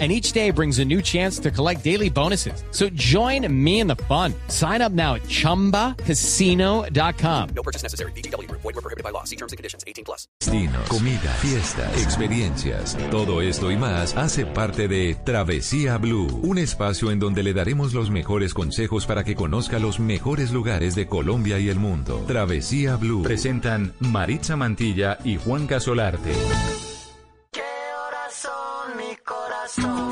and each day brings a new chance to collect daily bonuses. So join me in the fun. Sign up now at ChumbaCasino.com. No purchase necessary. BGW. Void were prohibited by law. See terms and conditions. 18 plus. Destinos, comida, fiestas, experiencias. Todo esto y más hace parte de Travesía Blue, un espacio en donde le daremos los mejores consejos para que conozca los mejores lugares de Colombia y el mundo. Travesía Blue. Presentan Maritza Mantilla y Juan Casolarte. Corazón?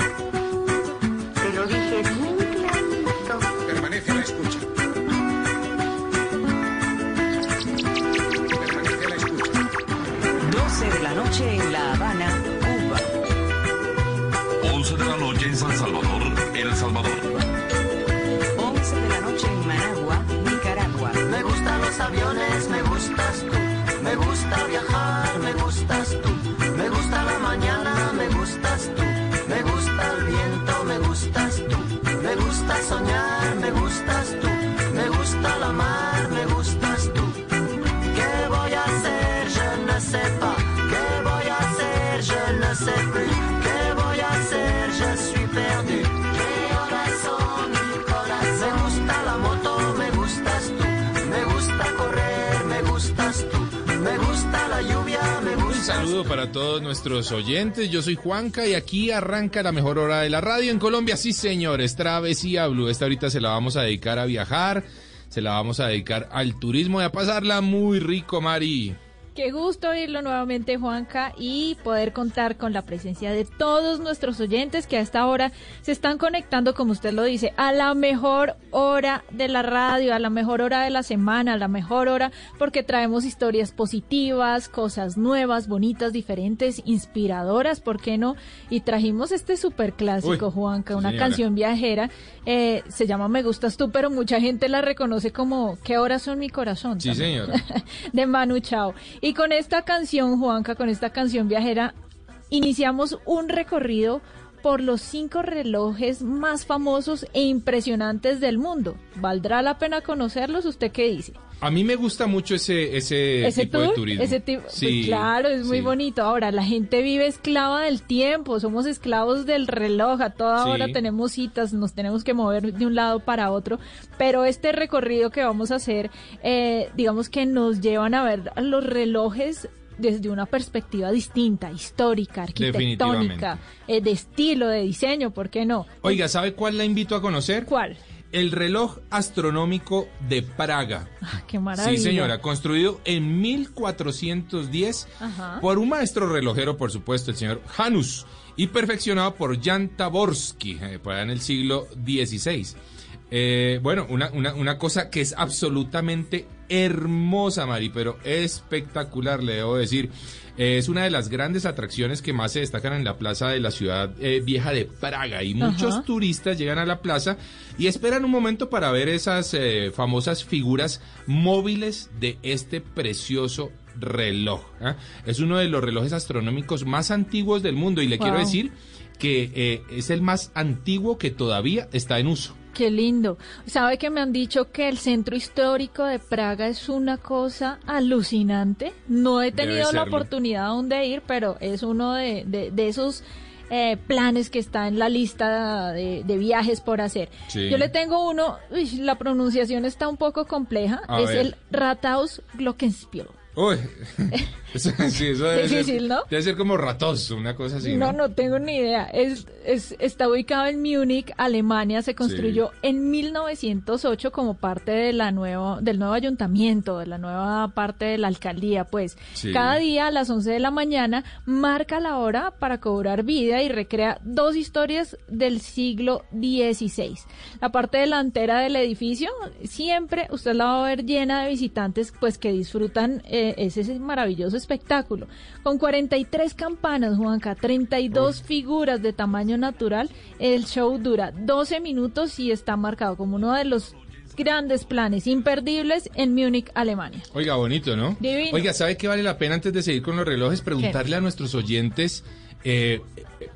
Gusta soñar, me gustas tú. Me gusta la mar, para todos nuestros oyentes. Yo soy Juanca y aquí arranca la mejor hora de la radio en Colombia. Sí, señores, Travesía Blue. Esta ahorita se la vamos a dedicar a viajar, se la vamos a dedicar al turismo y a pasarla muy rico, Mari. Qué gusto oírlo nuevamente, Juanca, y poder contar con la presencia de todos nuestros oyentes que a esta hora se están conectando, como usted lo dice, a la mejor hora de la radio, a la mejor hora de la semana, a la mejor hora, porque traemos historias positivas, cosas nuevas, bonitas, diferentes, inspiradoras, ¿por qué no? Y trajimos este super clásico, Uy, Juanca, una señora. canción viajera, eh, se llama Me Gustas Tú, pero mucha gente la reconoce como ¿Qué horas son mi corazón? Sí, también. señora. de Manu Chao. Y con esta canción, Juanca, con esta canción viajera, iniciamos un recorrido por los cinco relojes más famosos e impresionantes del mundo. ¿Valdrá la pena conocerlos? ¿Usted qué dice? A mí me gusta mucho ese, ese, ese tipo tour, de turismo. ese tipo, pues Sí, claro, es muy sí. bonito. Ahora, la gente vive esclava del tiempo, somos esclavos del reloj, a toda Sí. hora tenemos citas, nos tenemos que mover de un lado para otro, pero este recorrido que vamos a hacer, eh, digamos que nos llevan a ver los relojes desde una perspectiva distinta, histórica, arquitectónica, eh, de estilo, de diseño, ¿por qué no? Oiga, ¿sabe cuál la invito a conocer? ¿Cuál? El reloj astronómico de Praga. Ah, qué maravilla. Sí, señora, construido en 1410 Ajá. por un maestro relojero, por supuesto, el señor Janus, y perfeccionado por Jan Taborsky, eh, por allá en el siglo XVI. Eh, bueno, una, una, una cosa que es absolutamente hermosa, Mari, pero espectacular, le debo decir. Eh, es una de las grandes atracciones que más se destacan en la plaza de la ciudad eh, vieja de Praga y muchos Ajá. turistas llegan a la plaza y esperan un momento para ver esas eh, famosas figuras móviles de este precioso reloj. ¿ah? Es uno de los relojes astronómicos más antiguos del mundo y le quiero decir que es el más antiguo que todavía está en uso. Qué lindo. ¿Sabe que me han dicho que el centro histórico de Praga es una cosa alucinante? No he tenido la oportunidad aún de ir, pero es uno de, de- de esos eh, planes que está en la lista de, de viajes por hacer. Sí. Yo le tengo uno, uy, la pronunciación está un poco compleja, A es ver. el Rathaus Glockenspiel. Uy, eso, sí, eso debe Difícil, ser, ¿no? Debe ser como ratoso, una cosa así. No, no tengo ni idea. Es, es- está ubicado en Múnich, Alemania. Se construyó en 1908 como parte de la nueva, del nuevo ayuntamiento, de la nueva parte de la alcaldía. Pues Sí. cada día a las 11 de la mañana marca la hora para cobrar vida y recrea dos historias del siglo XVI. La parte delantera del edificio siempre usted la va a ver llena de visitantes pues que disfrutan eh, ese maravilloso espectáculo. Con 43 campanas, Juanca, 32 figuras de tamaño natural, el show dura 12 minutos y está marcado como uno de los grandes planes imperdibles en Múnich, Alemania. Oiga, bonito, ¿no? Divino. Oiga, ¿sabe qué vale la pena antes de seguir con los relojes? Preguntarle a nuestros oyentes, eh,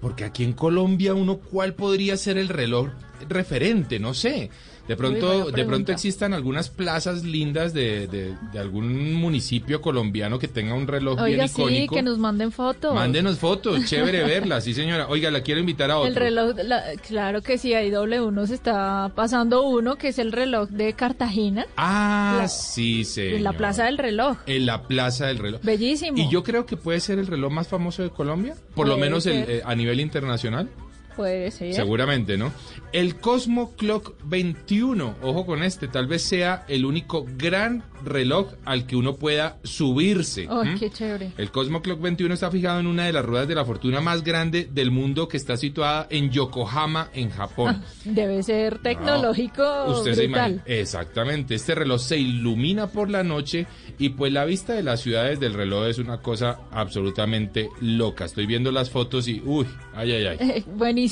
porque aquí en Colombia uno, ¿cuál podría ser el reloj referente? No sé. De pronto, de pronto existan algunas plazas lindas de, de- de algún municipio colombiano que tenga un reloj bien Oiga, sí, icónico. que nos manden fotos. Mándenos fotos, chévere verlas, sí señora. Oiga, la quiero invitar a otro. El reloj, la- claro que sí, ahí W1 se está pasando uno, que es el reloj de Cartagena, Ah, La- sí, señor. en la Plaza del Reloj. En la Plaza del Reloj. Bellísimo. Y yo creo que puede ser el reloj más famoso de Colombia, por lo menos el, eh, a nivel internacional. Puede ser. Seguramente, ¿no? El Cosmo Clock 21, ojo con este, tal vez sea el único gran reloj al que uno pueda subirse. ¿m? qué chévere. El Cosmo Clock 21 está fijado en una de las ruedas de la fortuna más grande del mundo que está situada en Yokohama, en Japón. Debe ser tecnológico Usted se imagina. Exactamente. Este reloj se ilumina por la noche y pues la vista de las ciudades del reloj es una cosa absolutamente loca. Estoy viendo las fotos y uy, ay, ay, ay. Eh, Buenísimo.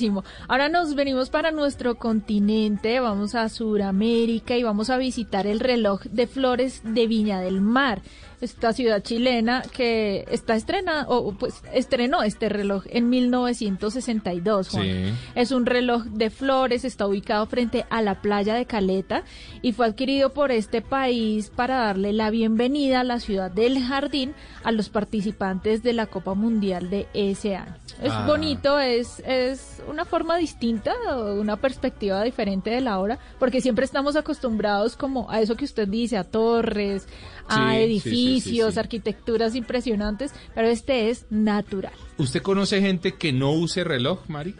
Ahora nos venimos para nuestro continente, vamos a Sudamérica y vamos a visitar el reloj de flores de Viña del Mar. Esta ciudad chilena que está estrenada, o pues estrenó este reloj en 1962. Juan. Sí. Es un reloj de flores, está ubicado frente a la playa de Caleta y fue adquirido por este país para darle la bienvenida a la ciudad del jardín a los participantes de la Copa Mundial de ese año. Es Ah. bonito, es, es una forma distinta, una perspectiva diferente de la hora, porque siempre estamos acostumbrados como a eso que usted dice, a torres, a edificios, arquitecturas impresionantes, pero este es natural. ¿Usted conoce gente que no use reloj, Mari?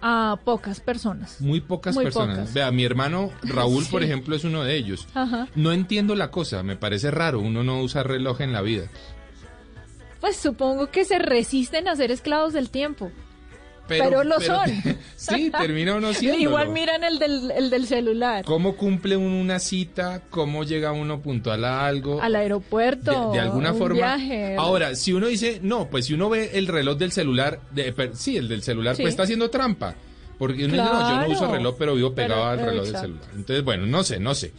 A pocas personas. Muy pocas Muy personas. pocas. Vea, mi hermano Raúl, por ejemplo, es uno de ellos. Ajá. No entiendo la cosa, me parece raro, uno no usa reloj en la vida. Pues supongo que se resisten a ser esclavos del tiempo. Pero, lo son. sí, termina uno siendo. Igual miran el del, el del celular. ¿Cómo cumple uno una cita? ¿Cómo llega uno puntual a algo? Al aeropuerto. de, de alguna un forma. viaje. Ahora, si uno dice, no, pues si uno ve el reloj del celular, de, per- sí, el del celular, Sí. pues está haciendo trampa. Porque uno dice, no, yo no uso reloj, pero vivo pegado Pero- al reloj del celular. Entonces, bueno, no sé, no sé.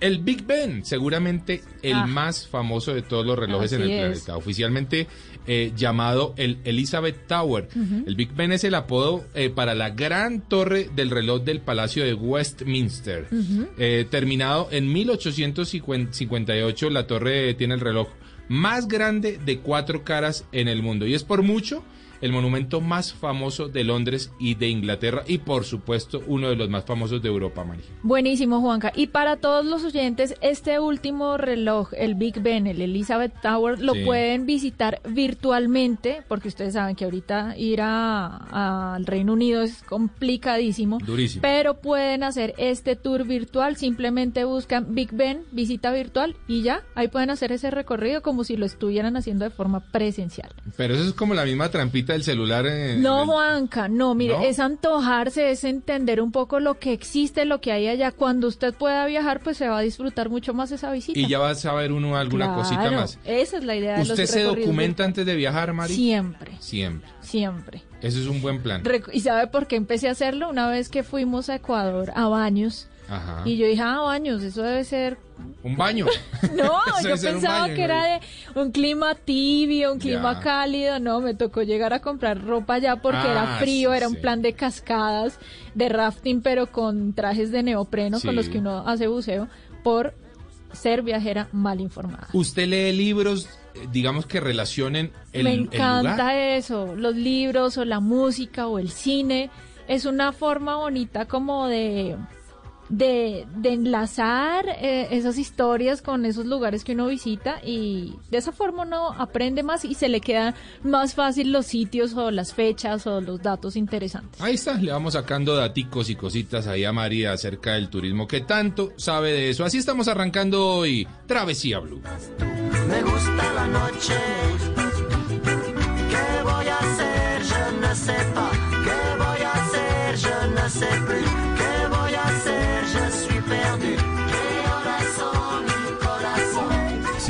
El Big Ben, seguramente el Ah. más famoso de todos los relojes en el es. planeta. Oficialmente eh, llamado el Elizabeth Tower. El Big Ben es el apodo eh, para la gran torre del reloj del Palacio de Westminster. Ujú. Eh, terminado en 1858, la torre tiene el reloj más grande de cuatro caras en el mundo y es por mucho el monumento más famoso de Londres y de Inglaterra y por supuesto uno de los más famosos de Europa, María. Buenísimo, Juanca. Y para todos los oyentes, este último reloj, el Big Ben, el Elizabeth Tower, lo Sí. pueden visitar virtualmente, porque ustedes saben que ahorita ir a- al Reino Unido es complicadísimo. Durísimo. Pero pueden hacer este tour virtual, simplemente buscan Big Ben, visita virtual y ya, ahí pueden hacer ese recorrido como si lo estuvieran haciendo de forma presencial. Pero eso es como la misma trampita del celular. eh, No, Juanca, no, mire, ¿No? es antojarse, es entender un poco lo que existe, lo que hay allá. Cuando usted pueda viajar, pues se va a disfrutar mucho más esa visita. y ya va a saber uno alguna Claro, cosita más. Esa es la idea de los ¿Usted se documenta antes de viajar, Mari? Siempre, Siempre. siempre. Eso es un buen plan. ¿Y sabe por qué empecé a hacerlo? Una vez que fuimos a Ecuador, a Baños, Ajá. y yo dije, ah, Baños, eso debe ser... Un baño. No, yo pensaba baño, que era de un clima tibio, un clima Ya. cálido. No, me tocó llegar a comprar ropa allá porque Ah, era frío, sí, era un sí. plan de cascadas, de rafting, pero con trajes de neopreno con los que uno hace buceo, por ser viajera mal informada. ¿Usted lee libros, digamos, que relacionen el, Me el encanta lugar? eso, los libros o la música o el cine. Es una forma bonita como de, de, de enlazar eh, esas historias con esos lugares que uno visita y de esa forma uno aprende más y se le quedan más fácil los sitios o las fechas o los datos interesantes. Ahí está, le vamos sacando daticos y cositas ahí a María acerca del turismo que tanto sabe de eso. Así estamos arrancando hoy Travesía Blue. Me gusta la noche. ¿Qué voy a hacer? Je ne sais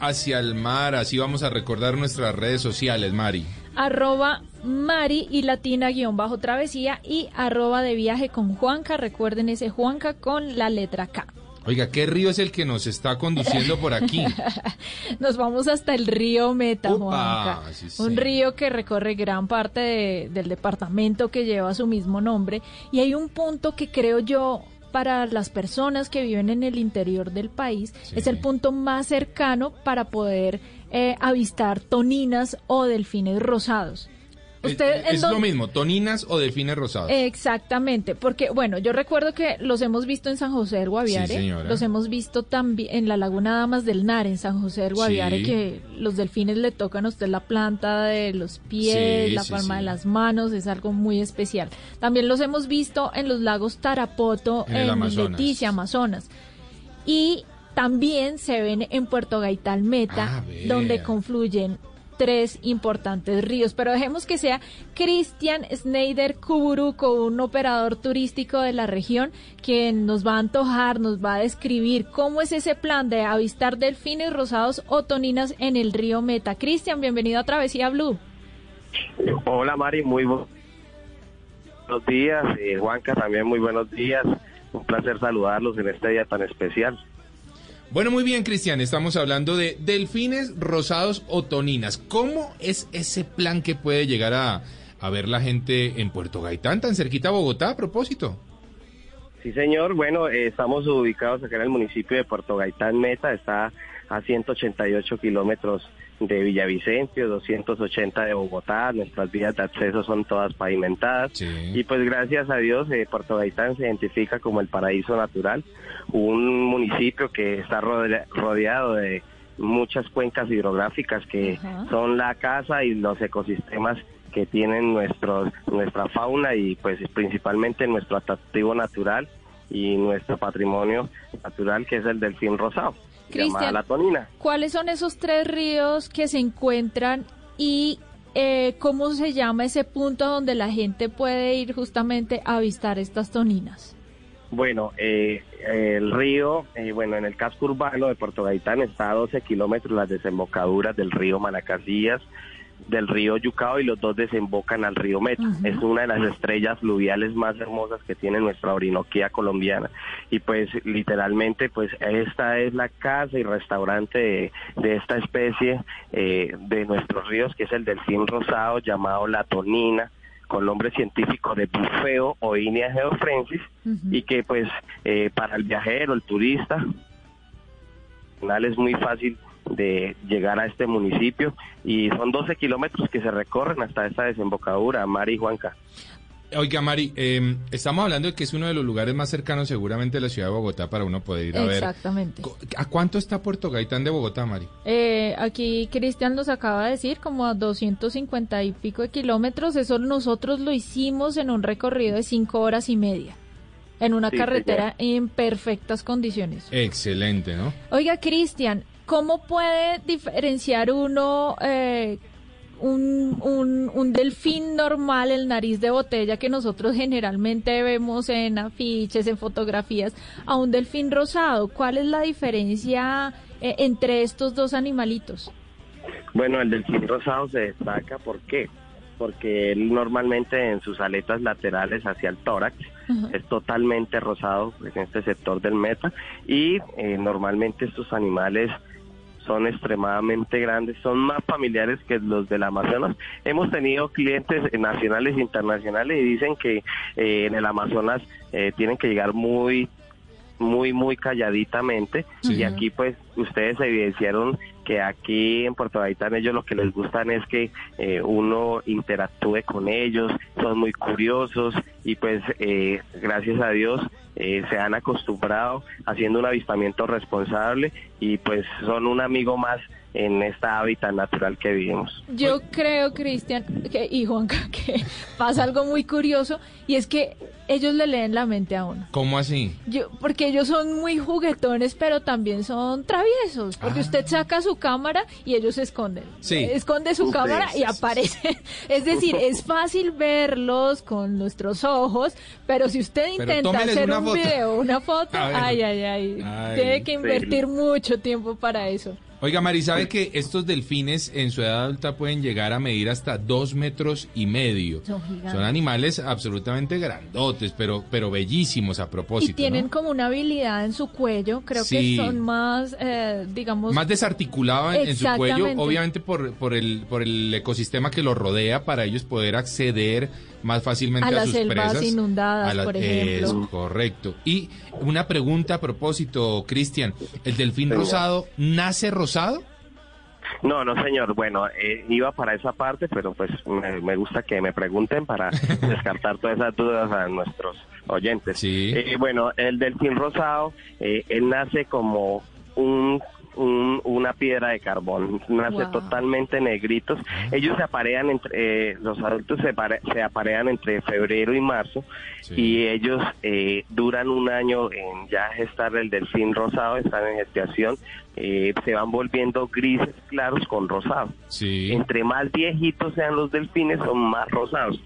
Hacia el mar, así vamos a recordar nuestras redes sociales, Mari. arroba Mari y Latina guion bajo travesía y arroba de viaje con Juanca. Recuerden ese Juanca con la letra K. Oiga, ¿qué río es el que nos está conduciendo por aquí? Nos vamos hasta el río Meta, Juanca. sí, Un río que recorre gran parte de- del departamento que lleva su mismo nombre. Y hay un punto que creo yo para las personas que viven en el interior del país Sí. es el punto más cercano para poder eh, avistar toninas o delfines rosados. Usted, ¿en es lo mismo, toninas o delfines rosados. Exactamente, porque bueno, yo recuerdo que los hemos visto en San José del Guaviare, Sí, los hemos visto también en la Laguna Damas del Nar, en San José del Guaviare, Sí. que los delfines le tocan a usted la planta de los pies, Sí, la palma de las manos, es algo muy especial. También los hemos visto en los lagos Tarapoto, En Amazonas. Leticia, Amazonas. Y también se ven en Puerto Gaitán Meta, Ah, donde confluyen tres importantes ríos. Pero dejemos que sea Cristian Schneider Kuburuko, un operador turístico de la región, quien nos va a antojar, nos va a describir cómo es ese plan de avistar delfines rosados o toninas en el río Meta. Cristian, bienvenido a Travesía Blue. Hola Mari, muy bu- buenos días. Eh, Juanca, también muy buenos días. Un placer saludarlos en este día tan especial. Bueno, muy bien, Cristian, estamos hablando de delfines rosados o toninas. ¿Cómo es ese plan que puede llegar a, ver la gente en Puerto Gaitán, tan cerquita a Bogotá, a propósito? Sí, señor. Bueno, eh, estamos ubicados acá en el municipio de Puerto Gaitán Meta. Está a 188 kilómetros de Villavicencio, 280 de Bogotá. Nuestras vías de acceso son todas pavimentadas. Y pues gracias a Dios, eh, Puerto Gaitán se identifica como el paraíso natural, un municipio que está rodea- rodeado de muchas cuencas hidrográficas que son la casa y los ecosistemas que tienen nuestros, nuestra fauna y pues principalmente nuestro atractivo natural y nuestro patrimonio natural que es el delfín rosado, Cristian. la tonina. ¿Cuáles son esos tres ríos que se encuentran y eh, cómo se llama ese punto donde la gente puede ir justamente a avistar estas toninas? Bueno, eh, el río, eh, bueno, en el casco urbano de Puerto Gaitán está a 12 kilómetros las desembocaduras del río Manacasías, del río Yucao y los dos desembocan al río Meta. Es una de las estrellas fluviales más hermosas que tiene nuestra Orinoquía colombiana. Y pues literalmente, pues esta es la casa y restaurante de, de esta especie eh, de nuestros ríos, que es el delfín rosado llamado la tonina con nombre científico de bufeo o Inia geofrensis y que pues eh, para el viajero, el turista, es muy fácil de llegar a este municipio y son 12 kilómetros que se recorren hasta esta desembocadura, Mari y Juanca. Oiga, Mari, eh, estamos hablando de que es uno de los lugares más cercanos seguramente de la ciudad de Bogotá para uno poder ir a ver. Exactamente. ¿A cuánto está Puerto Gaitán de Bogotá, Mari? Eh, aquí Cristian nos acaba de decir como a 250 y pico de kilómetros. Eso nosotros lo hicimos en un recorrido de cinco horas y media. En una Sí, carretera en perfectas condiciones. Excelente, ¿no? Oiga, Cristian, ¿cómo puede diferenciar uno eh, un, un, un delfín normal, el nariz de botella que nosotros generalmente vemos en afiches, en fotografías, a un delfín rosado? ¿Cuál es la diferencia eh, entre estos dos animalitos? Bueno, el delfín rosado se destaca, ¿por qué? Porque él normalmente en sus aletas laterales hacia el tórax es totalmente rosado pues, en este sector del meta y eh, normalmente estos animales son extremadamente grandes, son más familiares que los del Amazonas. Hemos tenido clientes nacionales e internacionales y dicen que eh, en el Amazonas eh, tienen que llegar muy muy muy calladitamente. Y aquí pues ustedes evidenciaron que aquí en Puerto Gaitán ellos lo que les gustan es que eh, uno interactúe con ellos, son muy curiosos y pues eh, gracias a Dios eh, se han acostumbrado haciendo un avistamiento responsable y pues son un amigo más en esta hábitat natural que vivimos. Yo creo, Cristian que- y Juanca, que pasa algo muy curioso y es que ellos le leen la mente a uno. ¿Cómo así? Yo, porque ellos son muy juguetones, pero también son traviesos. Porque usted saca su cámara y ellos se esconden. Ah. Sí. Esconde su cámara y sí, aparecen. Es decir, es fácil verlos con nuestros ojos, pero si usted intenta hacer una un foto. video, una foto, ay, ay, Ay. Tiene que invertir mucho tiempo para eso. Oiga, Mari, ¿sabe que estos delfines en su edad adulta pueden llegar a medir hasta dos metros y medio? Son gigantes. Son animales absolutamente grandotes, pero, pero bellísimos a propósito. Y tienen ¿no? como una habilidad en su cuello, creo Sí. que son más, eh, digamos... Más desarticulado en, en su cuello, obviamente por, por, el, por el ecosistema que los rodea, para ellos poder acceder más fácilmente A a, las sus selvas presas. inundadas, A la- por ejemplo. Es correcto. Y una pregunta a propósito, Cristian, ¿el delfín rosado nace rosado? No, no, señor. Bueno, eh, iba para esa parte, pero pues me, me gusta que me pregunten para descartar todas esas dudas a nuestros oyentes. Sí. Eh, bueno, el delfín rosado, eh, él nace como un, un- una piedra de carbón, nace Wow. totalmente negritos. Ellos se aparean entre, eh, los adultos se, pare- se aparean entre febrero y marzo Sí. y ellos eh, duran un año en ya gestar el delfín rosado, están en gestación, eh, se van volviendo grises claros con rosado. Sí. Entre más viejitos sean los delfines, son más rosados.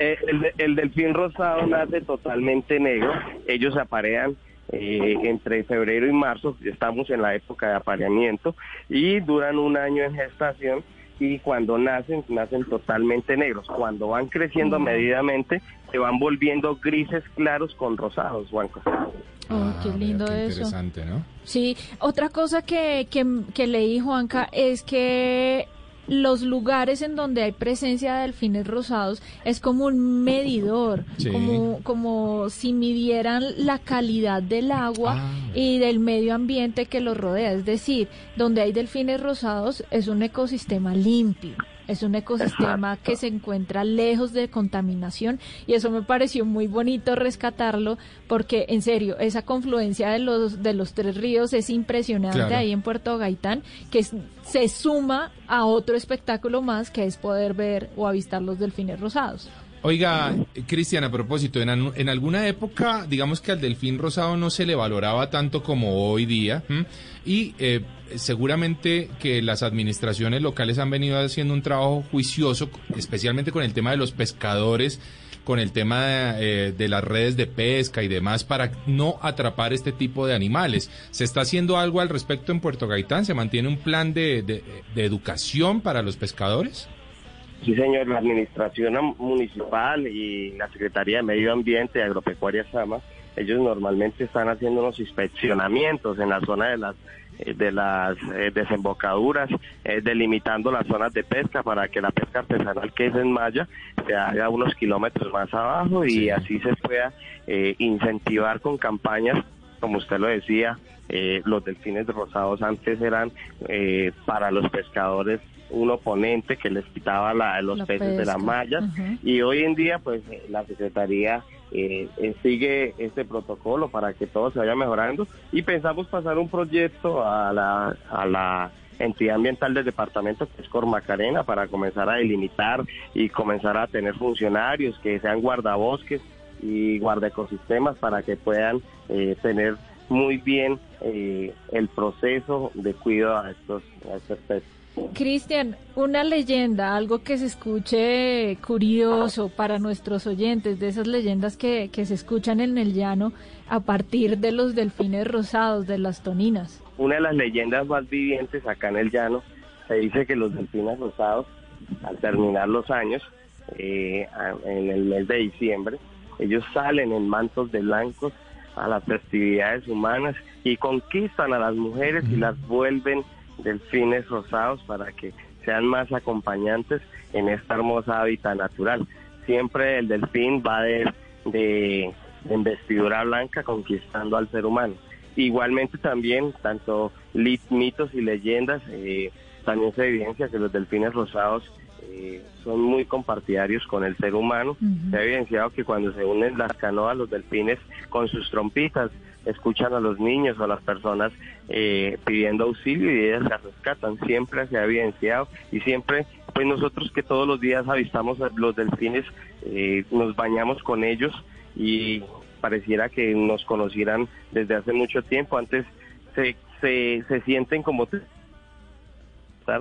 Eh, el, el delfín rosado nace totalmente negro. Ellos se aparean eh, entre febrero y marzo. Estamos en la época de apareamiento y duran un año en gestación. Y cuando nacen, nacen totalmente negros. Cuando van creciendo medidamente, se van volviendo grises claros con rosados, Juanco. Oh, qué Ah, lindo mira, qué eso. Interesante, ¿no? Sí, otra cosa que, que, que leí, Juanca, es que los lugares en donde hay presencia de delfines rosados es como un medidor, Sí. como, como si midieran la calidad del agua Ah. y del medio ambiente que los rodea. Es decir, donde hay delfines rosados es un ecosistema limpio. Es un ecosistema que se encuentra lejos de contaminación y eso me pareció muy bonito rescatarlo porque en serio esa confluencia de los de los tres ríos es impresionante Claro. ahí en Puerto Gaitán que es- se suma a otro espectáculo más que es poder ver o avistar los delfines rosados. Oiga, Cristian, a propósito, en, alguna época, digamos que al delfín rosado no se le valoraba tanto como hoy día, y eh, seguramente que las administraciones locales han venido haciendo un trabajo juicioso, especialmente con el tema de los pescadores, con el tema de, eh, de las redes de pesca y demás, para no atrapar este tipo de animales. ¿Se está haciendo algo al respecto en Puerto Gaitán? ¿Se mantiene un plan de educación para los pescadores? Sí, señor, la Administración Municipal y la Secretaría de Medio Ambiente y Agropecuaria Sama, ellos normalmente están haciendo unos inspeccionamientos en la zona de las eh, de las eh, desembocaduras, eh, delimitando las zonas de pesca para que la pesca artesanal que es en Maya se haga unos kilómetros más abajo y Sí. así se pueda eh, incentivar con campañas, como usted lo decía, eh, los delfines rosados antes eran eh, para los pescadores un oponente que les quitaba la- los La peces de la pesca. malla Ujú. y hoy en día pues la Secretaría eh, eh, sigue este protocolo para que todo se vaya mejorando y pensamos pasar un proyecto a la, a la entidad ambiental del departamento que es Cormacarena para comenzar a delimitar y comenzar a tener funcionarios que sean guardabosques y guardaecosistemas para que puedan eh, tener muy bien eh, el proceso de cuidado a estos, a estos peces. Cristian, una leyenda, algo que se escuche curioso para nuestros oyentes, de esas leyendas que, que se escuchan en el llano a partir de los delfines rosados, de las toninas. una de las leyendas más vivientes acá en el llano, se dice que los delfines rosados, al terminar los años, eh, en el mes de diciembre, ellos salen en mantos de blancos a las festividades humanas y conquistan a las mujeres y las vuelven delfines rosados para que sean más acompañantes en esta hermosa hábitat natural. Siempre el delfín va de, de, de investidura blanca conquistando al ser humano igualmente también, tanto mitos y leyendas, eh, también se evidencia que los delfines rosados eh, son muy compartidarios con el ser humano. Se ha evidenciado que cuando se unen las canoas, los delfines con sus trompitas escuchan a los niños o a las personas eh, pidiendo auxilio y ellas se rescatan. Siempre se ha evidenciado y siempre, pues nosotros que todos los días avistamos a los delfines, eh, nos bañamos con ellos y pareciera que nos conocieran desde hace mucho tiempo. Antes se, se, se sienten como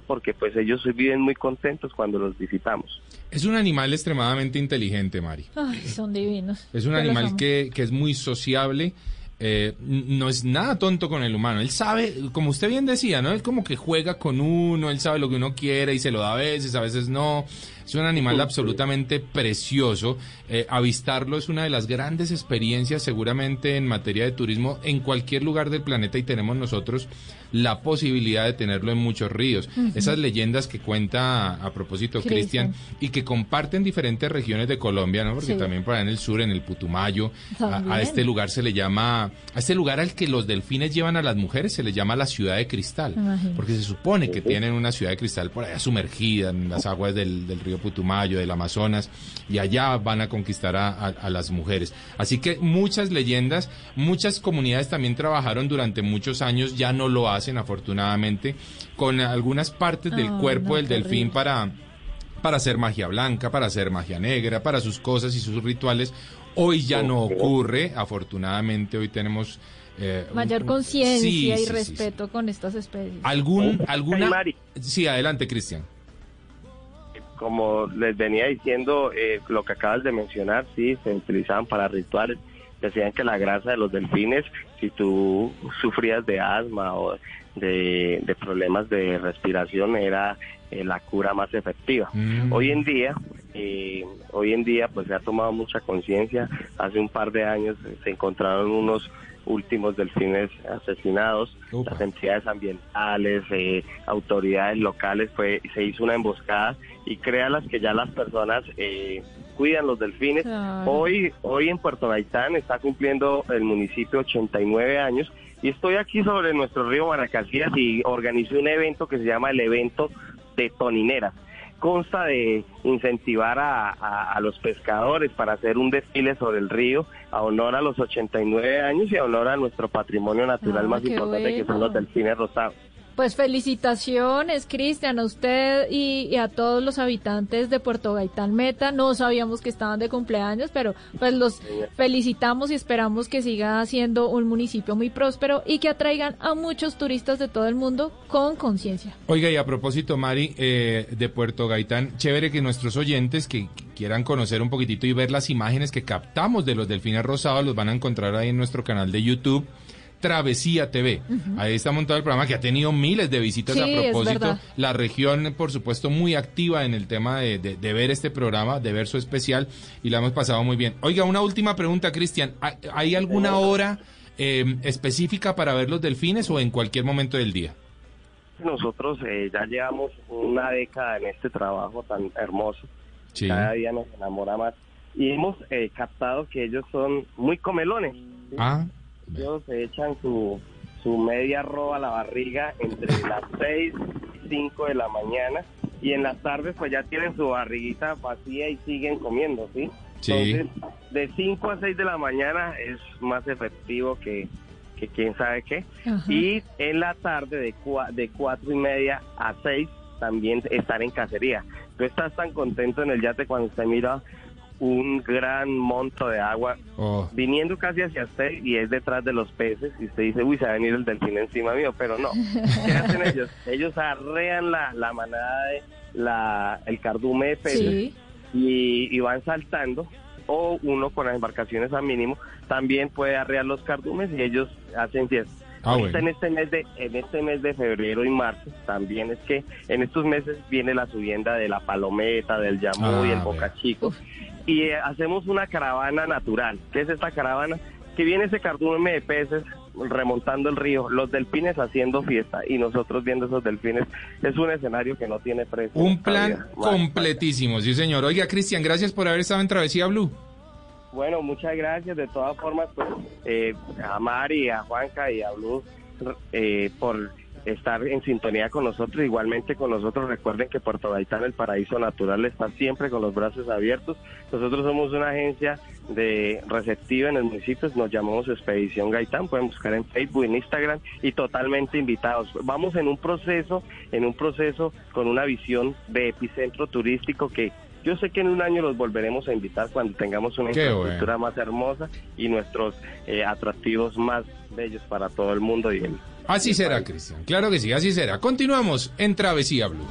porque pues ellos viven muy contentos cuando los visitamos. Es un animal extremadamente inteligente, Mari. Ay, son divinos. Es un Yo animal que, que es muy sociable. Eh, no es nada tonto con el humano. Él sabe, como usted bien decía, ¿no? Él como que juega con uno, él sabe lo que uno quiere y se lo da a veces, a veces no. Es un animal absolutamente precioso. Eh, avistarlo es una de las grandes experiencias seguramente en materia de turismo en cualquier lugar del planeta y tenemos nosotros la posibilidad de tenerlo en muchos ríos. Esas leyendas que cuenta a, a propósito Cristian y que comparten diferentes regiones de Colombia, ¿no? Porque Sí. también por ahí en el sur, en el Putumayo, a, este lugar se le llama, a este lugar al que los delfines llevan a las mujeres se le llama la ciudad de cristal, Imagínate. porque se supone que tienen una ciudad de cristal por allá sumergida en las aguas del, del río Putumayo, del Amazonas, y allá van a conquistar a, a- a las mujeres. Así que muchas leyendas, muchas comunidades también trabajaron durante muchos años, ya no lo hacen afortunadamente, con algunas partes del cuerpo no, del delfín horrible. para para hacer magia blanca, para hacer magia negra, para sus cosas y sus rituales. Hoy ya no ocurre, afortunadamente hoy tenemos eh, Mayor conciencia Sí, y sí, sí, respeto con estas especies. ¿Algún, alguna? Mari. Sí, adelante, Cristian. Como les venía diciendo, eh, lo que acabas de mencionar, sí, se utilizaban para rituales. Decían que la grasa de los delfines, si tú sufrías de asma o de, de problemas de respiración, era eh, la cura más efectiva. Mm. Hoy en día, eh, hoy en día, pues se ha tomado mucha conciencia. Hace un par de años se encontraron unos últimos delfines asesinados, las entidades ambientales, eh, autoridades locales, fue se hizo una emboscada y créalas que ya las personas eh, cuidan los delfines. Claro. Hoy, hoy en Puerto Gaitán está cumpliendo el municipio 89 años y estoy aquí sobre nuestro río Maracasías y organicé un evento que se llama el evento de tonineras. Consta de incentivar a, a- a los pescadores para hacer un desfile sobre el río a honor a los 89 años y a honor a nuestro patrimonio natural Ah, más importante que son los delfines rosados. Pues felicitaciones, Cristian, a usted y, a todos los habitantes de Puerto Gaitán Meta. No sabíamos que estaban de cumpleaños, pero pues los felicitamos y esperamos que siga siendo un municipio muy próspero y que atraigan a muchos turistas de todo el mundo con conciencia. Oiga, y a propósito, Mari, eh, de Puerto Gaitán, chévere que nuestros oyentes que quieran conocer un poquitito y ver las imágenes que captamos de los delfines rosados, los van a encontrar ahí en nuestro canal de YouTube. Travesía TV. Ahí está montado el programa que ha tenido miles de visitas Sí, a propósito. La región, por supuesto, muy activa en el tema de, de- de ver este programa, de ver su especial y la hemos pasado muy bien. Oiga, una última pregunta, Cristian. ¿Hay, hay alguna hora eh, específica para ver los delfines o en cualquier momento del día? Nosotros eh, ya llevamos una década en este trabajo tan hermoso. Sí. Cada día nos enamora más. Y hemos eh, captado que ellos son muy comelones. ¿sí? Ah, Ellos se echan su, su media roba a la barriga entre las 6 y 5 de la mañana. Y en las tardes pues ya tienen su barriguita vacía y siguen comiendo, ¿sí? Sí. Entonces, de 5 a 6 de la mañana es más efectivo que, que quién sabe qué. Ajá. Y en la tarde de, cua- de cuatro y media a 6 también estar en cacería. Tú estás tan contento en el yate cuando usted mira un gran monto de agua Oh. viniendo casi hacia usted y es detrás de los peces y usted dice, uy, se va a venir el delfín encima mío, pero no. ¿Qué hacen ellos? Ellos arrean la, la manada de la, el cardume de peces Sí. y, y van saltando o uno con las embarcaciones a mínimo también puede arrear los cardumes y ellos hacen fiesta. Ah, bueno. en este mes de en este mes de febrero y marzo también es que en estos meses viene la subienda de la palometa, del yamú y Ah, el boca chico y eh, hacemos una caravana natural. ¿Qué es esta caravana? Que viene ese cardume de peces remontando el río, los delfines haciendo fiesta y nosotros viendo esos delfines. Es un escenario que no tiene precio. Un plan completísimo, sí señor. Oiga, Cristian, gracias por haber estado en Travesía Blue. Bueno, muchas gracias. De todas formas, pues, eh, a Mari, a Juanca y a Blue eh, por estar en sintonía con nosotros. Igualmente con nosotros, recuerden que Puerto Gaitán, el paraíso natural, está siempre con los brazos abiertos. Nosotros somos una agencia de receptiva en el municipio, nos llamamos Expedición Gaitán, pueden buscar en Facebook, en Instagram y totalmente invitados. Vamos en un proceso, en un proceso con una visión de epicentro turístico que yo sé que en un año los volveremos a invitar cuando tengamos una Qué infraestructura más hermosa y nuestros eh, atractivos más bellos para todo el mundo y el Así será, Cristian. Claro que sí, así será. Continuamos en Travesía Blue.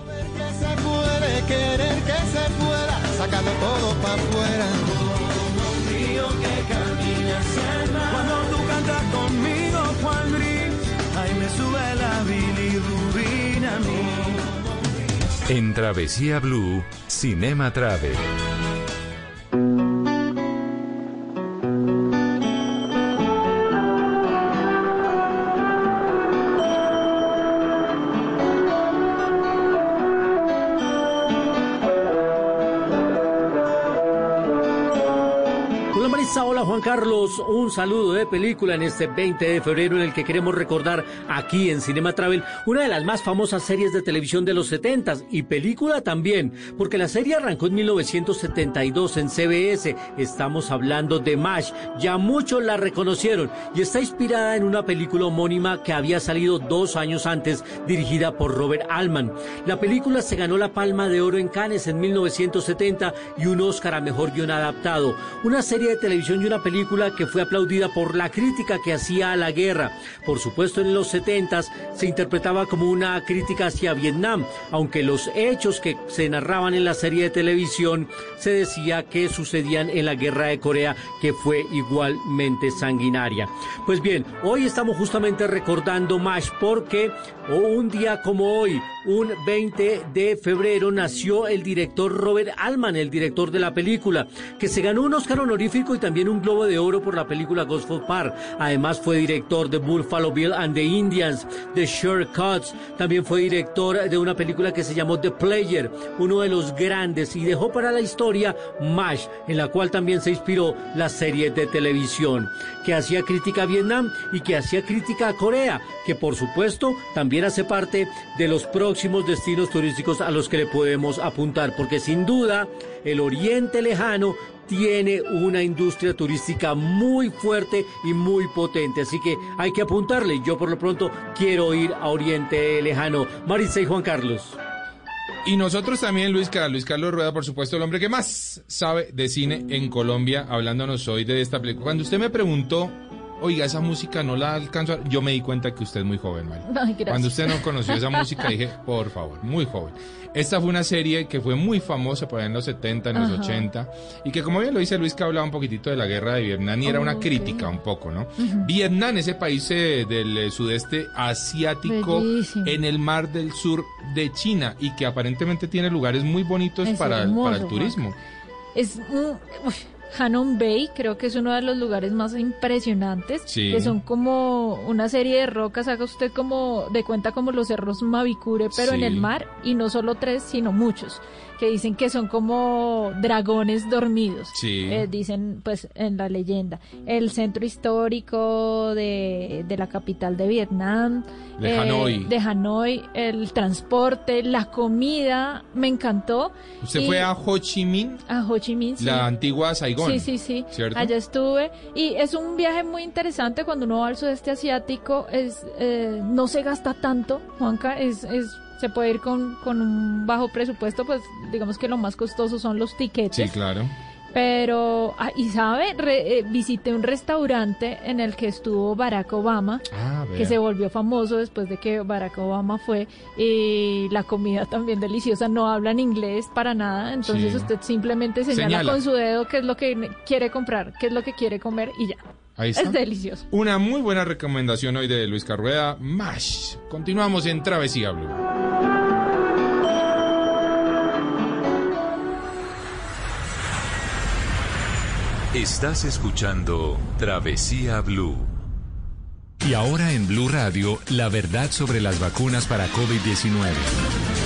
se puede querer que se pueda, sacando todo para afuera. Como un río que camina hacia el mar. Cuando tú cantas conmigo, Juan Gris, ahí me sube la bilirrubina a mí. En Travesía Blue, Cinema Travel. Carlos, un saludo de película en este 20 de febrero en el que queremos recordar aquí en Cinema Travel una de las más famosas series de televisión de los 70 y película también, porque la serie arrancó en 1972 en CBS, estamos hablando de MASH, ya muchos la reconocieron y está inspirada en una película homónima que había salido dos años antes dirigida por Robert Altman. La película se ganó la Palma de Oro en Cannes en 1970 y un Oscar a Mejor Guión Adaptado, una serie de televisión y una película que fue aplaudida por la crítica que hacía a la guerra. Por supuesto, en los 70 se interpretaba como una crítica hacia Vietnam, aunque los hechos que se narraban en la serie de televisión se decía que sucedían en la guerra de Corea, que fue igualmente sanguinaria. Pues bien, hoy estamos justamente recordando MASH porque un día como hoy, un 20 de febrero, nació el director Robert Altman, el director de la película, que se ganó un Oscar honorífico y también un Globo de Oro por la película Ghost Park. Además fue director de Buffalo Bill and the Indians, de Shortcuts. También fue director de una película que se llamó The Player, uno de los grandes, y dejó para la historia MASH, en la cual también se inspiró la serie de televisión, que hacía crítica a Vietnam y que hacía crítica a Corea, que por supuesto también hace parte de los próximos destinos turísticos a los que le podemos apuntar, porque sin duda el Oriente Lejano tiene una industria turística muy fuerte y muy potente, así que hay que apuntarle. Yo por lo pronto quiero ir a Oriente Lejano. Marisa y Juan Carlos. Y nosotros también, Luis Carlos, Luis Carlos Rueda, por supuesto, el hombre que más sabe de cine en Colombia, hablándonos hoy de esta película. Cuando usted me preguntó, oiga, esa música no la alcanzo, a-", yo me di cuenta que usted es muy joven, Mari. Ay. Cuando usted no conoció esa música, dije, por favor, muy joven. Esta fue una serie que fue muy famosa por en los 70, en los Ajá. 80, y que como bien lo dice Luis, que hablaba un poquitito de la guerra de Vietnam y era una Ok. crítica un poco, ¿no? Vietnam, ese país eh, del eh, sudeste asiático, Bellísimo. en el mar del sur de China, y que aparentemente tiene lugares muy bonitos Es para, hermoso, para el turismo. Es. Uy, Hannon Bay creo que es uno de los lugares más impresionantes, Sí. que son como una serie de rocas, haga usted como de cuenta como los cerros Mavicure, pero en el mar, y no solo tres, sino muchos, que dicen que son como dragones dormidos, Sí. eh, dicen pues en la leyenda. El centro histórico de, de la capital de Vietnam, eh, De Hanoi. de Hanoi, el transporte, la comida, me encantó. Usted Y- fue a Ho Chi Minh, a Ho Chi Minh, sí. la antigua Saigón. Sí, sí, sí. ¿Cierto? Allá estuve. Y es un viaje muy interesante cuando uno va al sudeste asiático. Es, eh, no se gasta tanto, Juanca. Es, es, se puede ir con, con un bajo presupuesto. Pues digamos que lo más costoso son los tiquetes. Sí, claro. Pero, ah, y sabe, Re- eh, visité un restaurante en el que estuvo Barack Obama, Ah, que se volvió famoso después de que Barack Obama fue, y la comida también deliciosa, no hablan inglés para nada, entonces Sí. usted simplemente señala, Señala. con su dedo qué es lo que quiere comprar, qué es lo que quiere comer y ya. Ahí está. Es delicioso. Una muy buena recomendación hoy de Luis Carrueda, MASH. Continuamos en Travesía Blue. Estás escuchando Travesía Blue. Y ahora en Blue Radio, la verdad sobre las vacunas para COVID-19.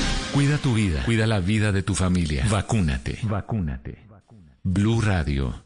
Cuida tu vida, cuida la vida de tu familia. Vacúnate. Vacúnate. Blue Radio.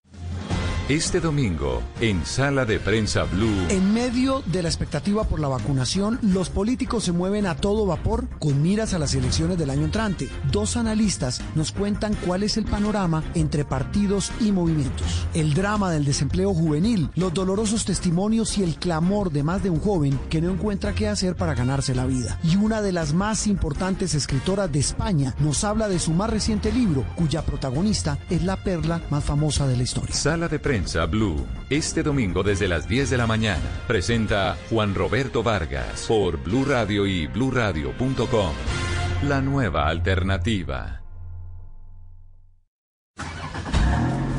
Este domingo, en Sala de Prensa Blue. En medio de la expectativa por la vacunación, los políticos se mueven a todo vapor con miras a las elecciones del año entrante. Dos analistas nos cuentan cuál es el panorama entre partidos y movimientos. El drama del desempleo juvenil, los dolorosos testimonios y el clamor de más de un joven que no encuentra qué hacer para ganarse la vida. Y una de las más importantes escritoras de España nos habla de su más reciente libro, cuya protagonista es la perla más famosa de la historia. Sala de Prensa Blue. Este domingo desde las 10 de la mañana. Presenta Juan Roberto Vargas por Blue Radio y bluradio.com. La nueva alternativa.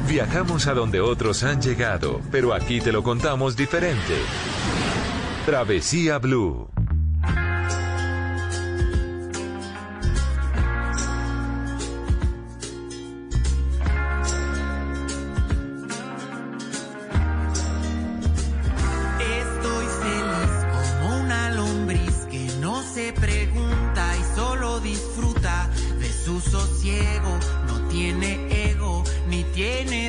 Viajamos a donde otros han llegado, pero aquí te lo contamos diferente. Travesía Blue. No tiene ego ni tiene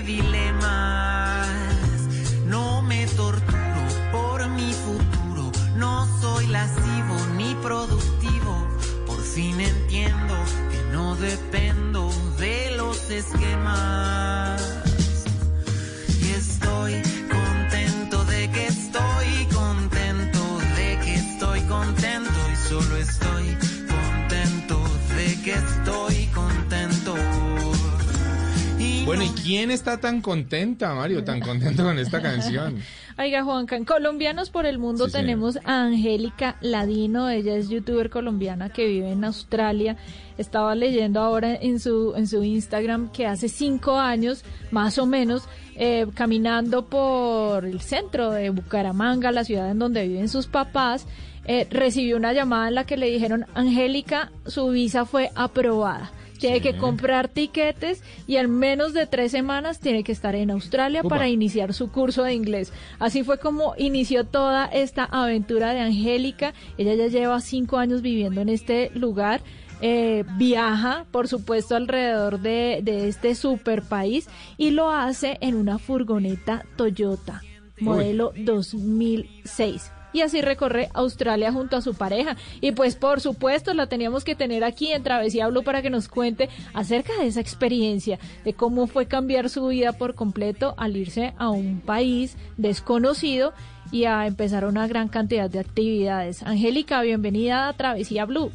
Bueno, ¿y quién está tan contenta, Mario? Tan contento con esta canción. Oiga, Juanca, en Colombianos por el Mundo Sí, señor. tenemos a Angélica Ladino, ella es youtuber colombiana que vive en Australia. Estaba leyendo ahora en su, en su Instagram que hace cinco años, más o menos, eh, caminando por el centro de Bucaramanga, la ciudad en donde viven sus papás, eh, recibió una llamada en la que le dijeron, Angélica, su visa fue aprobada. Tiene que comprar tiquetes y en menos de tres semanas tiene que estar en Australia para iniciar su curso de inglés. Así fue como inició toda esta aventura de Angélica. Ella ya lleva cinco años viviendo en este lugar. eh, viaja, por supuesto, alrededor de, de este super país y lo hace en una furgoneta Toyota, modelo 2006 y así recorre Australia junto a su pareja. Y pues por supuesto la teníamos que tener aquí en Travesía Blue para que nos cuente acerca de esa experiencia, de cómo fue cambiar su vida por completo al irse a un país desconocido y a empezar una gran cantidad de actividades. Angélica, bienvenida a Travesía Blue.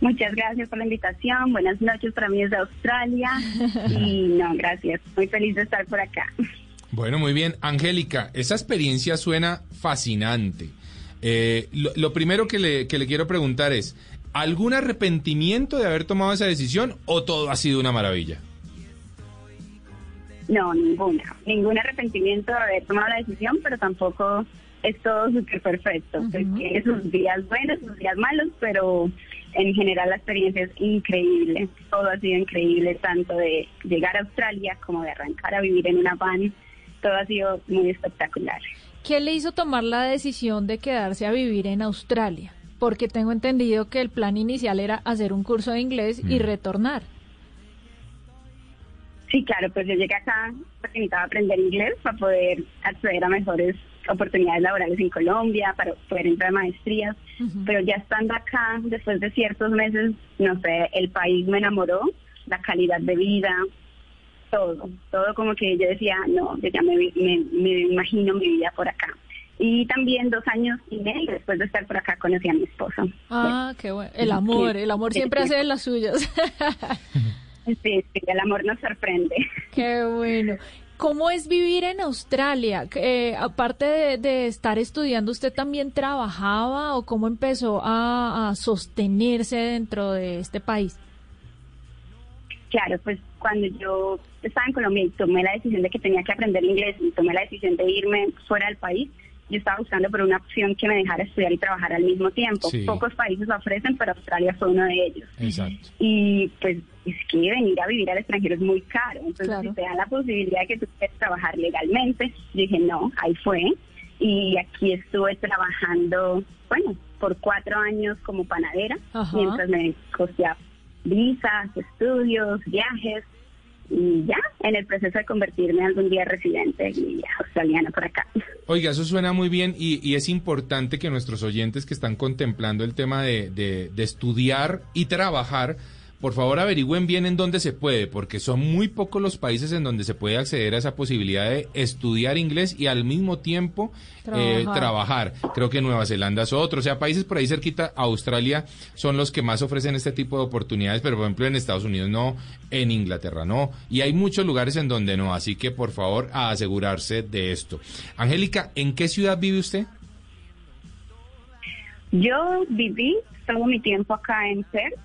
Muchas gracias por la invitación. Buenas noches para mí desde Australia. Y no, gracias. Muy feliz de estar por acá. Bueno, muy bien. Angélica, esa experiencia suena fascinante. Eh, lo, lo primero que le, que le quiero preguntar es, ¿algún arrepentimiento de haber tomado esa decisión o todo ha sido una maravilla? No, ninguna. Ningún arrepentimiento de haber tomado la decisión, pero tampoco es todo súper perfecto. Pues tiene sus días buenos, sus días malos, pero en general la experiencia es increíble. Todo ha sido increíble, tanto de llegar a Australia como de arrancar a vivir en una van. Todo ha sido muy espectacular. ¿Qué le hizo tomar la decisión de quedarse a vivir en Australia? Porque tengo entendido que el plan inicial era hacer un curso de inglés y Mm. retornar. Sí, claro, pues yo llegué acá porque necesitaba aprender inglés para poder acceder a mejores oportunidades laborales en Colombia, para poder entrar a maestrías. Pero ya estando acá, después de ciertos meses, no sé, el país me enamoró, la calidad de vida, todo, todo como que yo decía, no, yo ya me, me, me imagino mi vida por acá. Y también dos años y medio después de estar por acá conocí a mi esposo. Ah, qué bueno. El amor, el amor siempre hace de las suyas. Sí, sí, el amor nos sorprende. Qué bueno. ¿Cómo es vivir en Australia? Eh, aparte de, de estar estudiando, ¿usted también trabajaba o cómo empezó a, a sostenerse dentro de este país? Claro, pues cuando yo estaba en Colombia y tomé la decisión de que tenía que aprender inglés y tomé la decisión de irme fuera del país, yo estaba buscando por una opción que me dejara estudiar y trabajar al mismo tiempo. Sí. Pocos países lo ofrecen, pero Australia fue uno de ellos. Exacto. Y pues es que venir a vivir al extranjero es muy caro. Entonces, Claro. si te dan la posibilidad de que tú puedas trabajar legalmente, yo dije, no, ahí fue. Y aquí estuve trabajando, bueno, por cuatro años como panadera, Ajá. mientras me costeaba visas, estudios, viajes. Y ya, en el proceso de convertirme algún día residente y australiana por acá. Oiga, eso suena muy bien y, y es importante que nuestros oyentes que están contemplando el tema de, de- de estudiar y trabajar, por favor averigüen bien en dónde se puede, porque son muy pocos los países en donde se puede acceder a esa posibilidad de estudiar inglés y al mismo tiempo eh, Trabajar. trabajar. Creo que Nueva Zelanda es otro, o sea, países por ahí cerquita, Australia son los que más ofrecen este tipo de oportunidades, pero por ejemplo en Estados Unidos no, en Inglaterra no, y hay muchos lugares en donde no, así que por favor a asegurarse de esto. Angélica, ¿en qué ciudad vive usted? Yo viví todo mi tiempo acá en Perth,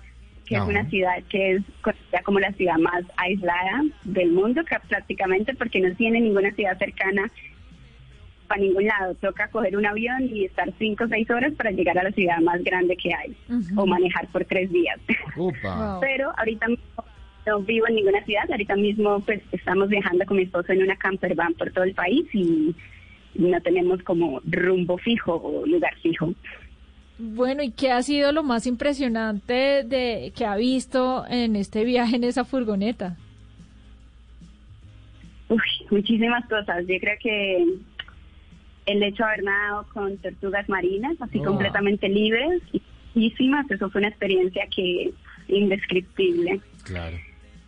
que es una ciudad que es conocida como la ciudad más aislada del mundo, que prácticamente porque no tiene ninguna ciudad cercana para ningún lado. Toca coger un avión y estar cinco o seis horas para llegar a la ciudad más grande que hay, o manejar por tres días. Upa. Wow. Pero ahorita mismo no vivo en ninguna ciudad, ahorita mismo pues estamos viajando con mi esposo en una camper van por todo el país y no tenemos como rumbo fijo o lugar fijo. Bueno, ¿y qué ha sido lo más impresionante de que ha visto en este viaje en esa furgoneta? Uy, muchísimas cosas. Yo creo que el hecho de haber nadado con tortugas marinas, así Wow. completamente libres, y muchísimas, eso fue una experiencia que indescriptible. Claro.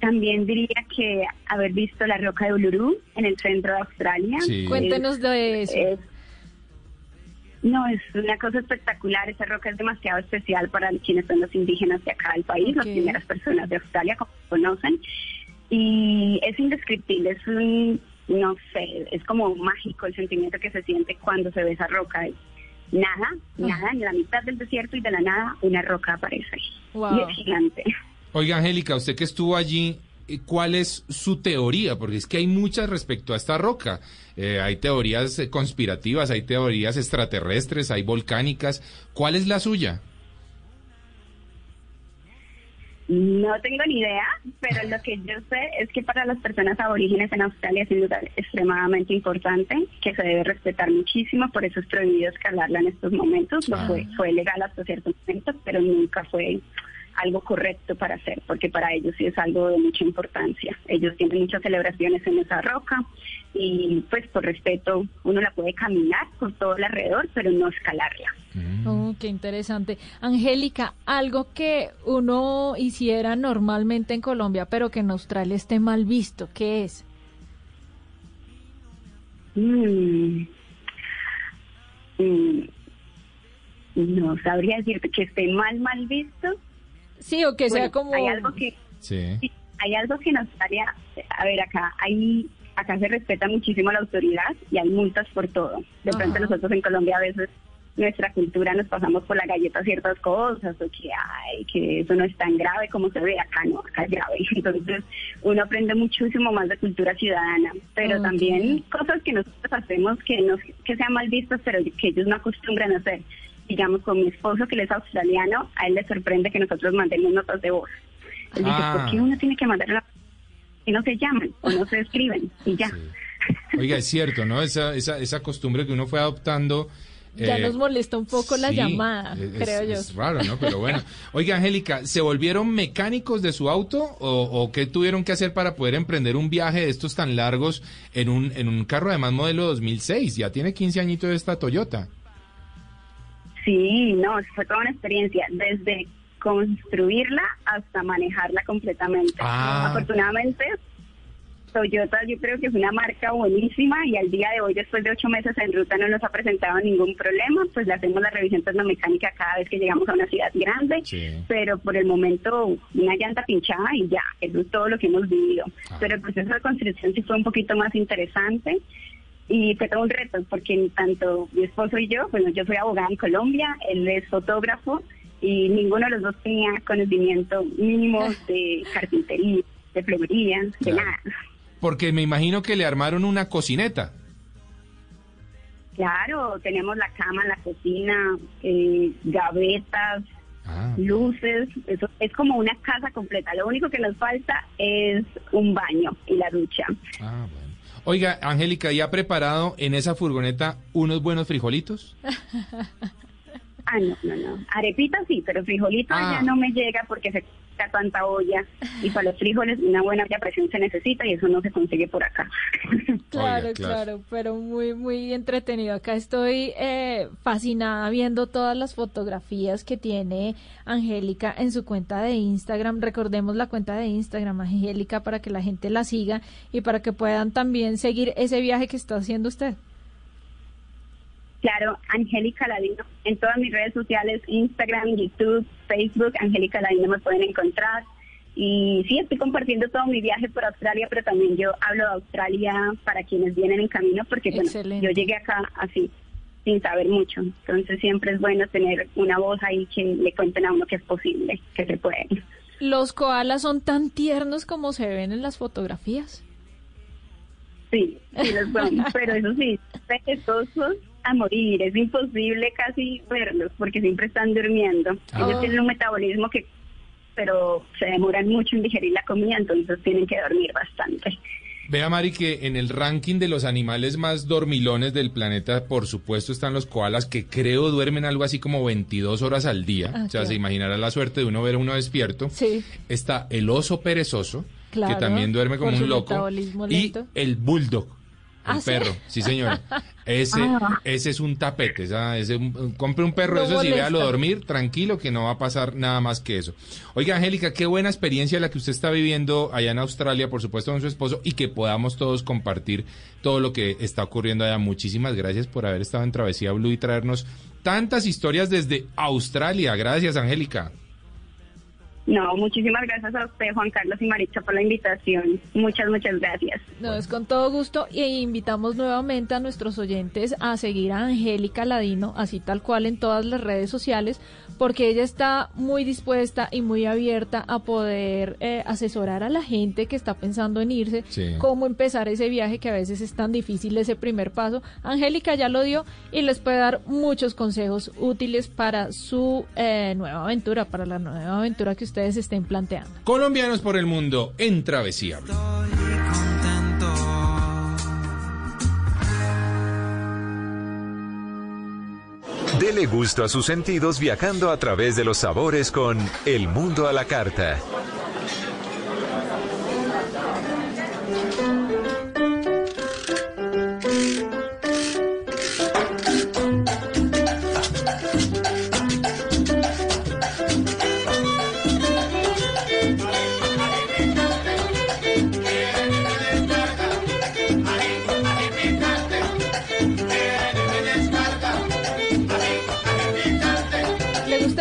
También diría que haber visto la roca de Uluru en el centro de Australia. Sí. Cuéntenos de eso. Es- no, es una cosa espectacular. Esa roca es demasiado especial para quienes son los indígenas de acá del país, las primeras personas de Australia, como conocen. Y es indescriptible, es un, no sé, es como mágico el sentimiento que se siente cuando se ve esa roca. Es Nada, nada, en la mitad del desierto y de la nada una roca aparece. Wow. Y es gigante. Oiga, Angélica, usted que estuvo allí, ¿cuál es su teoría? Porque es que hay muchas respecto a esta roca. Eh, hay teorías eh, conspirativas, hay teorías extraterrestres, hay volcánicas. ¿Cuál es la suya? No tengo ni idea, pero lo que yo sé es que para las personas aborígenes en Australia es un lugar extremadamente importante, que se debe respetar muchísimo, por eso es prohibido escalarla en estos momentos. Lo Ah. fue, fue legal hasta cierto momento, pero nunca fue algo correcto para hacer, porque para ellos sí es algo de mucha importancia. Ellos tienen muchas celebraciones en esa roca y pues por respeto uno la puede caminar por todo el alrededor, pero no escalarla. Oh, qué interesante. Angélica, algo que uno hiciera normalmente en Colombia, pero que en Australia esté mal visto, ¿qué es? Mm. Mm. No sabría decirte que esté mal, mal visto. Sí, o que sea Bueno, como... Hay algo que, Sí. sí, hay algo que en Australia, a ver, acá hay, acá se respeta muchísimo la autoridad y hay multas por todo. De pronto Ajá. nosotros en Colombia a veces nuestra cultura nos pasamos por la galleta ciertas cosas o que ay que eso no es tan grave como se ve acá no acá es grave entonces uno aprende muchísimo más de cultura ciudadana pero también cosas que nosotros hacemos que no que sean mal vistas pero que ellos no acostumbran a hacer digamos con mi esposo que él es australiano a él le sorprende que nosotros mandemos notas de voz él dice Ah. ¿por qué uno tiene que mandar una y no se llaman o no se escriben y ya Oiga, es cierto, ¿no? Esa, esa, esa costumbre que uno fue adoptando. Ya eh, nos molesta un poco la llamada, es- creo yo. Es raro, ¿no? Pero bueno. Oiga, Angélica, ¿se volvieron mecánicos de su auto o, o qué tuvieron que hacer para poder emprender un viaje de estos tan largos en un, en un carro además modelo 2006? Ya tiene 15 añitos esta Toyota. Sí, no, fue toda una experiencia, desde construirla hasta manejarla completamente. Ah. Afortunadamente, Toyota yo creo que es una marca buenísima y al día de hoy, después de ocho meses en ruta, no nos ha presentado ningún problema. Pues le hacemos la revisión tecnomecánica cada vez que llegamos a una ciudad grande, pero por el momento una llanta pinchada y ya, eso es todo lo que hemos vivido. Pero el proceso de construcción sí fue un poquito más interesante y fue todo un reto porque tanto mi esposo y yo, bueno, yo soy abogada en Colombia, él es fotógrafo y ninguno de los dos tenía conocimiento mínimo de carpintería, de plomería, de nada. Porque me imagino que le armaron una cocineta. Claro, tenemos la cama, la cocina, eh, gavetas, luces, eso es como una casa completa. Lo único que nos falta es un baño y la ducha. Ah, bueno. Oiga, Angélica, ¿ya ha preparado en esa furgoneta unos buenos frijolitos? Ah, no, no, no. Arepita sí, pero frijolito Ah. ya no me llega porque se cuesta tanta olla. Y para los frijoles una buena olla presión se necesita y eso no se consigue por acá. Claro, claro, claro. pero muy, muy entretenido. Acá estoy eh, fascinada viendo todas las fotografías que tiene Angélica en su cuenta de Instagram. Recordemos la cuenta de Instagram, Angélica, para que la gente la siga y para que puedan también seguir ese viaje que está haciendo usted. Claro, Angélica Ladino. En todas mis redes sociales, Instagram, YouTube, Facebook, Angélica Ladino me pueden encontrar. Y sí, estoy compartiendo todo mi viaje por Australia, pero también yo hablo de Australia para quienes vienen en camino, porque bueno, yo llegué acá así, sin saber mucho. Entonces siempre es bueno tener una voz ahí que le cuenten a uno que es posible, que se puede. ¿Los koalas son tan tiernos como se ven en las fotografías? Sí, sí los son, pero eso sí, perezosos a morir, es imposible casi verlos porque siempre están durmiendo. Ah. Ellos tienen un metabolismo que, pero se demoran mucho en digerir la comida, entonces tienen que dormir bastante. Vea, Mari, que en el ranking de los animales más dormilones del planeta, por supuesto, están los koalas, que creo duermen algo así como 22 horas al día. Ah, o sea, claro. se imaginará la suerte de uno ver a uno despierto. Sí. Está el oso perezoso, Claro, que también duerme como un loco. Y el bulldog, el Ah, ¿sí? perro. Sí, señora. Ese, Ah. ese es un tapete. ¿sabe? Ese, un- compre un perro No de esos y véalo molesta. dormir tranquilo, que no va a pasar nada más que eso. Oiga, Angélica, qué buena experiencia la que usted está viviendo allá en Australia, por supuesto, con su esposo, y que podamos todos compartir todo lo que está ocurriendo allá. Muchísimas gracias por haber estado en Travesía Blue y traernos tantas historias desde Australia. Gracias, Angélica. No, muchísimas gracias a usted, Juan Carlos y Maritza, por la invitación. Muchas, muchas gracias. No, es con todo gusto y invitamos nuevamente a nuestros oyentes a seguir a Angélica Ladino, así tal cual en todas las redes sociales, porque ella está muy dispuesta y muy abierta a poder eh, asesorar a la gente que está pensando en irse, Sí. cómo empezar ese viaje que a veces es tan difícil ese primer paso. Angélica ya lo dio y les puede dar muchos consejos útiles para su eh, nueva aventura, para la nueva aventura que ustedes estén planteando. Colombianos por el mundo en Travesía Blue. Dele gusto a sus sentidos viajando a través de los sabores con El Mundo a la Carta.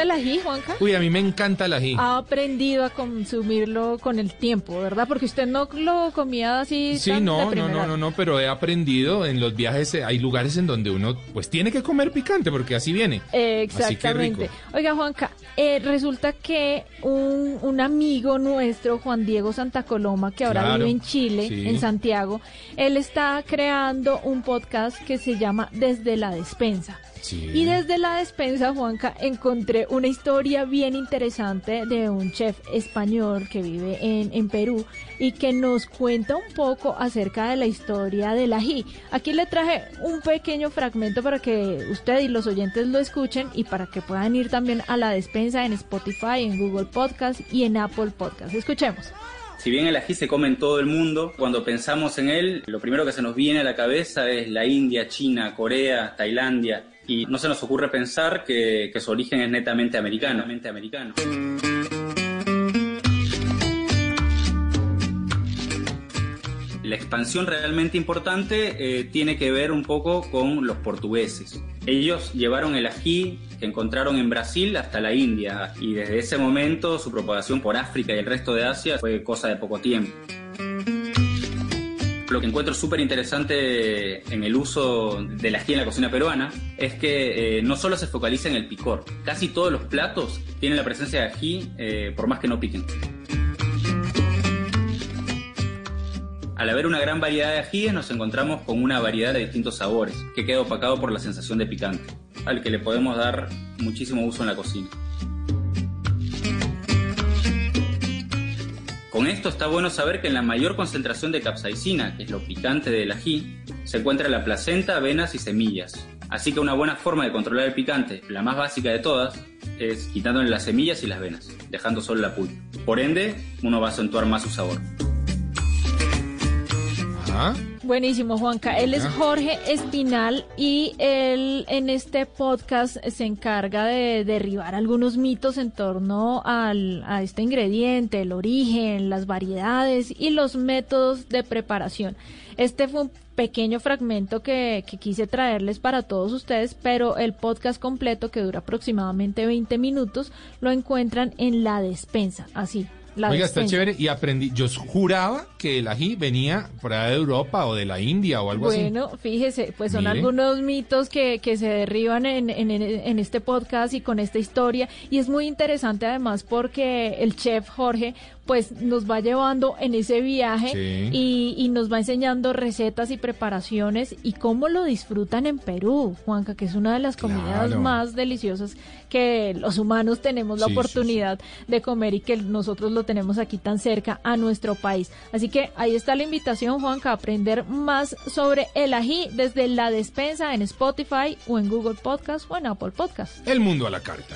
El ají, Juanca? Uy, a mí me encanta el ají. ha aprendido a consumirlo con el tiempo, ¿verdad? Porque usted no lo comía así. Sí, tan de no, no, no, no, no, pero he aprendido en los viajes, eh, hay lugares en donde uno pues tiene que comer picante porque así viene. Eh, Así que Exactamente. rico. Oiga, Juanca, eh, resulta que un, un amigo nuestro, Juan Diego Santa Coloma, que ahora Claro, vive en Chile, sí. en Santiago, él está creando un podcast que se llama Desde la Despensa. Sí. Y desde la despensa, Juanca, encontré una historia bien interesante de un chef español que vive en, en Perú y que nos cuenta un poco acerca de la historia del ají. Aquí le traje un pequeño fragmento para que usted y los oyentes lo escuchen y para que puedan ir también a la despensa en Spotify, en Google Podcast y en Apple Podcast. Escuchemos. Si bien el ají se come en todo el mundo, cuando pensamos en él, lo primero que se nos viene a la cabeza es la India, China, Corea, Tailandia, y no se nos ocurre pensar que, su origen es netamente americano. netamente. La expansión realmente importante eh, tiene que ver un poco con los portugueses. Ellos llevaron el ají que encontraron en Brasil hasta la India y desde ese momento su propagación por África y el resto de Asia fue cosa de poco tiempo. Lo que encuentro súper interesante en el uso del ají en la cocina peruana es que eh, no solo se focaliza en el picor, casi todos los platos tienen la presencia de ají eh, por más que no piquen. Al haber una gran variedad de ajíes nos encontramos con una variedad de distintos sabores que queda opacado por la sensación de picante, al que le podemos dar muchísimo uso en la cocina. Con esto está bueno saber que en la mayor concentración de capsaicina, que es lo picante del ají, se encuentra la placenta, venas y semillas. Así que una buena forma de controlar el picante, la más básica de todas, es quitándole las semillas y las venas, dejando solo la pulpa. Por ende, uno va a acentuar más su sabor. Buenísimo, Juanca. Él es Jorge Espinal y él en este podcast se encarga de derribar algunos mitos en torno al, a este ingrediente, el origen, las variedades y los métodos de preparación. Este fue un pequeño fragmento que, que quise traerles para todos ustedes, pero el podcast completo, que dura aproximadamente 20 minutos, lo encuentran en la despensa, así, la Oiga, está chévere. Y aprendí, yo juraba que el ají venía por allá de Europa o de la India o algo Bueno, fíjese, pues son Mire. algunos mitos que, que se derriban en, en, en este podcast y con esta historia. Y es muy interesante además porque el chef Jorge pues nos va llevando en ese viaje Sí. y, y nos va enseñando recetas y preparaciones y cómo lo disfrutan en Perú, Juanca, que es una de las comidas Claro. más deliciosas que los humanos tenemos la Sí, sí, oportunidad de comer y que nosotros lo tenemos aquí tan cerca a nuestro país. Así que ahí está la invitación, Juanca, a aprender más sobre el ají desde la despensa en Spotify o en Google Podcast o en Apple Podcast. El mundo a la carta.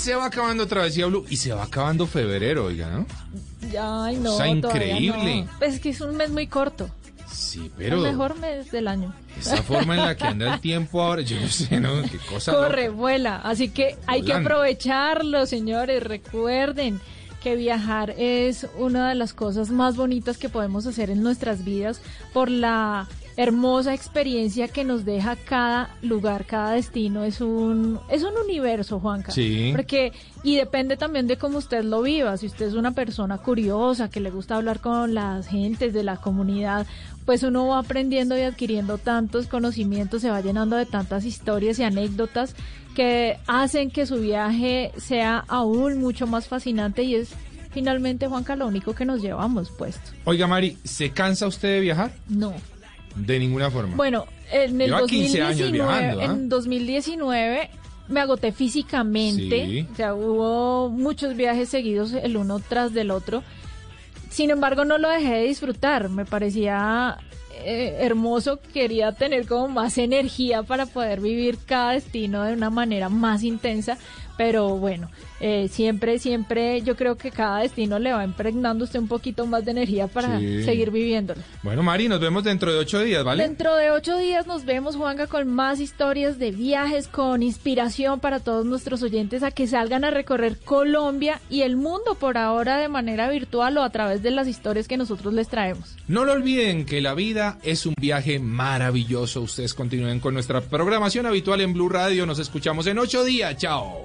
se va acabando Travesía Blue y se va acabando febrero, oiga, ¿no? Ay, no, O sea, increíble. no. Pues es que es un mes muy corto. Sí, El pero mejor mes del año. esa forma en la que anda el tiempo ahora, yo no sé, ¿no? Qué cosa. Corre, loca. vuela. Así que hay que aprovecharlo, señores. Recuerden que viajar es una de las cosas más bonitas que podemos hacer en nuestras vidas por la hermosa experiencia que nos deja cada lugar, cada destino. Es un, es un universo, Juanca. Sí. Porque, y depende también de cómo usted lo viva. Si usted es una persona curiosa, que le gusta hablar con las gentes de la comunidad, pues uno va aprendiendo y adquiriendo tantos conocimientos, se va llenando de tantas historias y anécdotas que hacen que su viaje sea aún mucho más fascinante y es finalmente, Juanca, lo único que nos llevamos puesto. Oiga, Mari, ¿se cansa usted de viajar? No. De ninguna forma. Bueno, en el Lleva 15 años 2019, viajando, ¿ah? en 2019 me agoté físicamente, Sí. o sea, hubo muchos viajes seguidos el uno tras del otro. Sin embargo, no lo dejé de disfrutar, me parecía eh, hermoso, quería tener como más energía para poder vivir cada destino de una manera más intensa, pero bueno, eh, siempre, siempre yo creo que cada destino le va impregnando usted un poquito más de energía para Sí. seguir viviéndolo. Bueno, Mari, nos vemos dentro de ocho días, ¿vale? Dentro de ocho días nos vemos, Juanga, con más historias de viajes, con inspiración para todos nuestros oyentes a que salgan a recorrer Colombia y el mundo por ahora de manera virtual o a través de las historias que nosotros les traemos. No lo olviden que la vida es un viaje maravilloso. Ustedes continúen con nuestra programación habitual en Blue Radio. Nos escuchamos en ocho días. Chao.